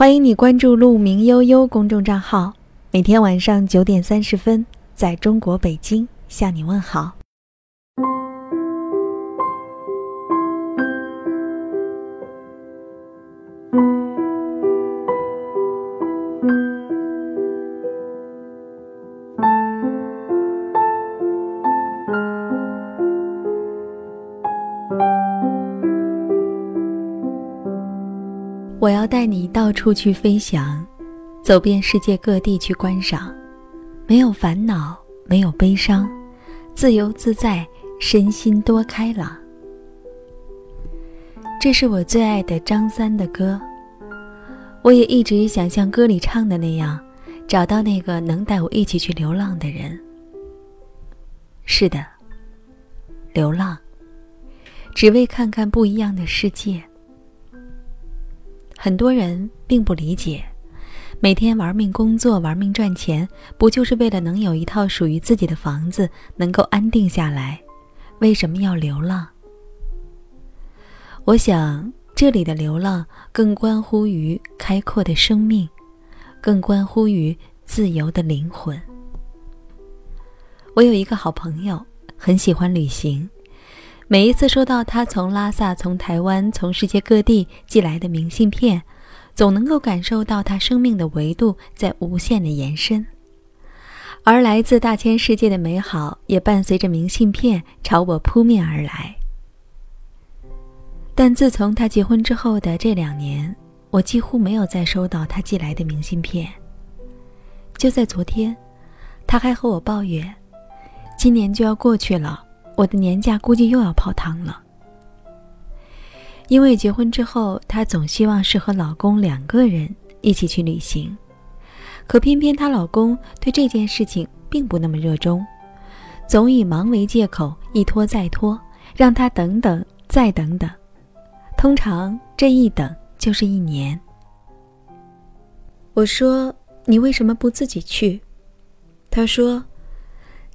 欢迎你关注“鹿鸣悠悠”公众账号，每天晚上九点三十分，在中国北京向你问好。带你到处去飞翔，走遍世界各地去观赏，没有烦恼，没有悲伤，自由自在，身心多开朗。这是我最爱的张三的歌，我也一直想像歌里唱的那样，找到那个能带我一起去流浪的人。是的，流浪，只为看看不一样的世界。很多人并不理解，每天玩命工作、玩命赚钱，不就是为了能有一套属于自己的房子，能够安定下来？为什么要流浪？我想，这里的流浪更关乎于开阔的生命，更关乎于自由的灵魂。我有一个好朋友，很喜欢旅行。每一次收到他从拉萨、从台湾、从世界各地寄来的明信片，总能够感受到他生命的维度在无限的延伸，而来自大千世界的美好也伴随着明信片朝我扑面而来。但自从他结婚之后的这两年，我几乎没有再收到他寄来的明信片。就在昨天，他还和我抱怨，今年就要过去了。我的年假估计又要泡汤了，因为结婚之后，她总希望是和老公两个人一起去旅行，可偏偏她老公对这件事情并不那么热衷，总以忙为借口，一拖再拖，让她等等再等等，通常这一等就是一年。我说：“你为什么不自己去？”她说：“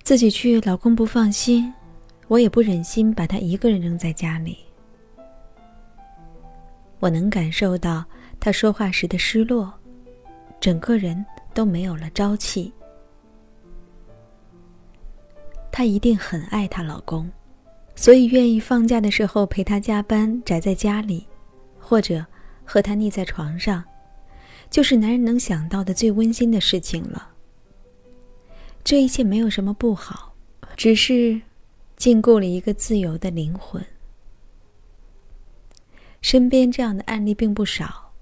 自己去，老公不放心。”我也不忍心把他一个人扔在家里。我能感受到他说话时的失落，整个人都没有了朝气。她一定很爱她老公，所以愿意放假的时候陪他加班，宅在家里，或者和他腻在床上，就是男人能想到的最温馨的事情了。这一切没有什么不好，只是。禁锢了一个自由的灵魂。身边这样的案例并不少。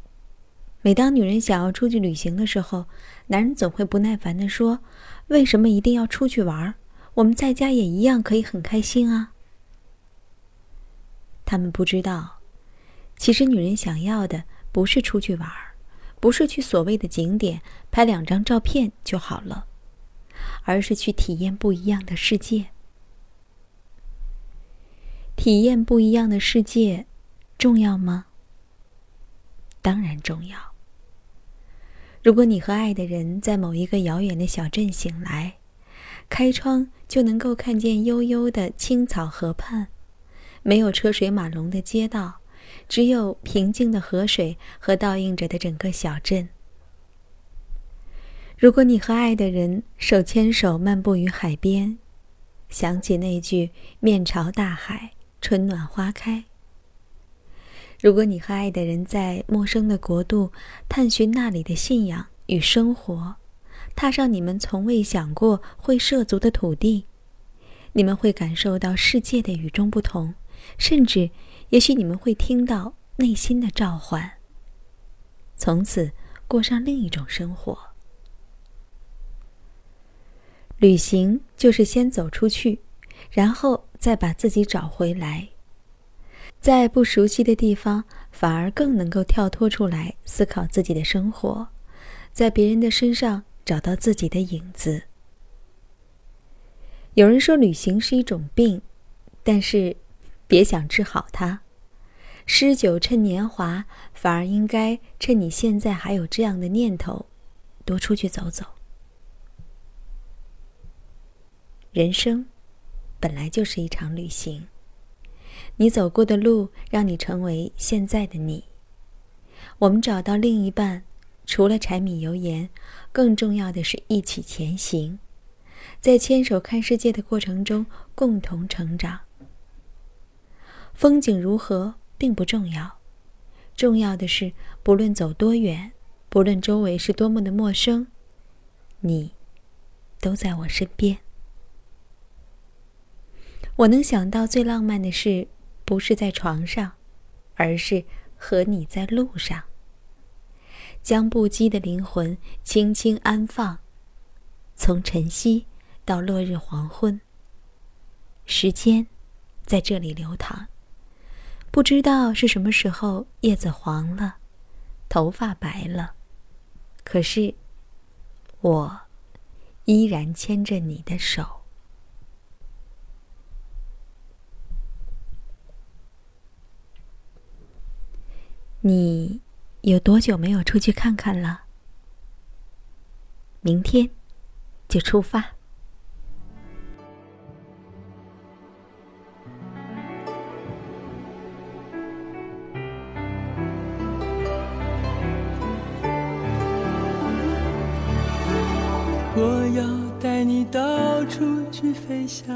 每当女人想要出去旅行的时候，男人总会不耐烦地说：“为什么一定要出去玩？我们在家也一样可以很开心啊。”他们不知道，其实女人想要的不是出去玩，不是去所谓的景点拍两张照片就好了，而是去体验不一样的世界。体验不一样的世界，重要吗？当然重要。如果你和爱的人在某一个遥远的小镇醒来，开窗就能够看见悠悠的青草河畔，没有车水马龙的街道，只有平静的河水和倒映着的整个小镇。如果你和爱的人手牵手漫步于海边，想起那句“面朝大海”。春暖花开。如果你和爱的人在陌生的国度探寻那里的信仰与生活，踏上你们从未想过会涉足的土地，你们会感受到世界的与众不同，甚至，也许你们会听到内心的召唤。从此过上另一种生活。旅行就是先走出去，然后。再把自己找回来，在不熟悉的地方，反而更能够跳脱出来思考自己的生活，在别人的身上找到自己的影子。有人说旅行是一种病，但是别想治好它。诗酒趁年华，反而应该趁你现在还有这样的念头，多出去走走。人生。本来就是一场旅行。你走过的路，让你成为现在的你。我们找到另一半，除了柴米油盐，更重要的是一起前行，在牵手看世界的过程中共同成长。风景如何并不重要，重要的是不论走多远，不论周围是多么的陌生，你都在我身边。我能想到最浪漫的事，不是在床上，而是和你在路上。将不羁的灵魂轻轻安放，从晨曦到落日黄昏。时间在这里流淌，不知道是什么时候叶子黄了，头发白了，可是我依然牵着你的手。你。有多久没有出去看看了？明天就出发。我要带你到处去飞翔。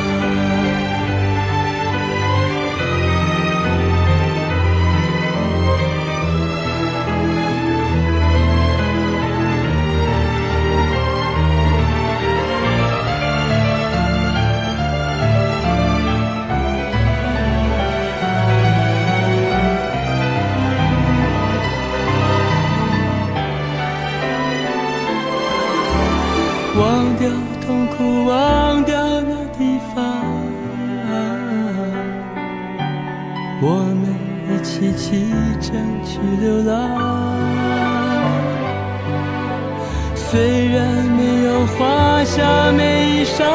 忘掉那地方我们一起启程去流浪虽然没有华厦美衣裳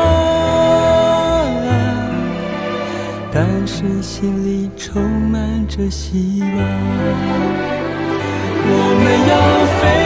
但是心里充满着希望。我们要飞。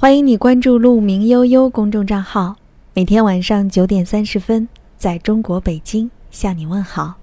欢迎你关注“鹿鸣悠悠”公众账号，每天晚上九点三十分，在中国北京向你问好。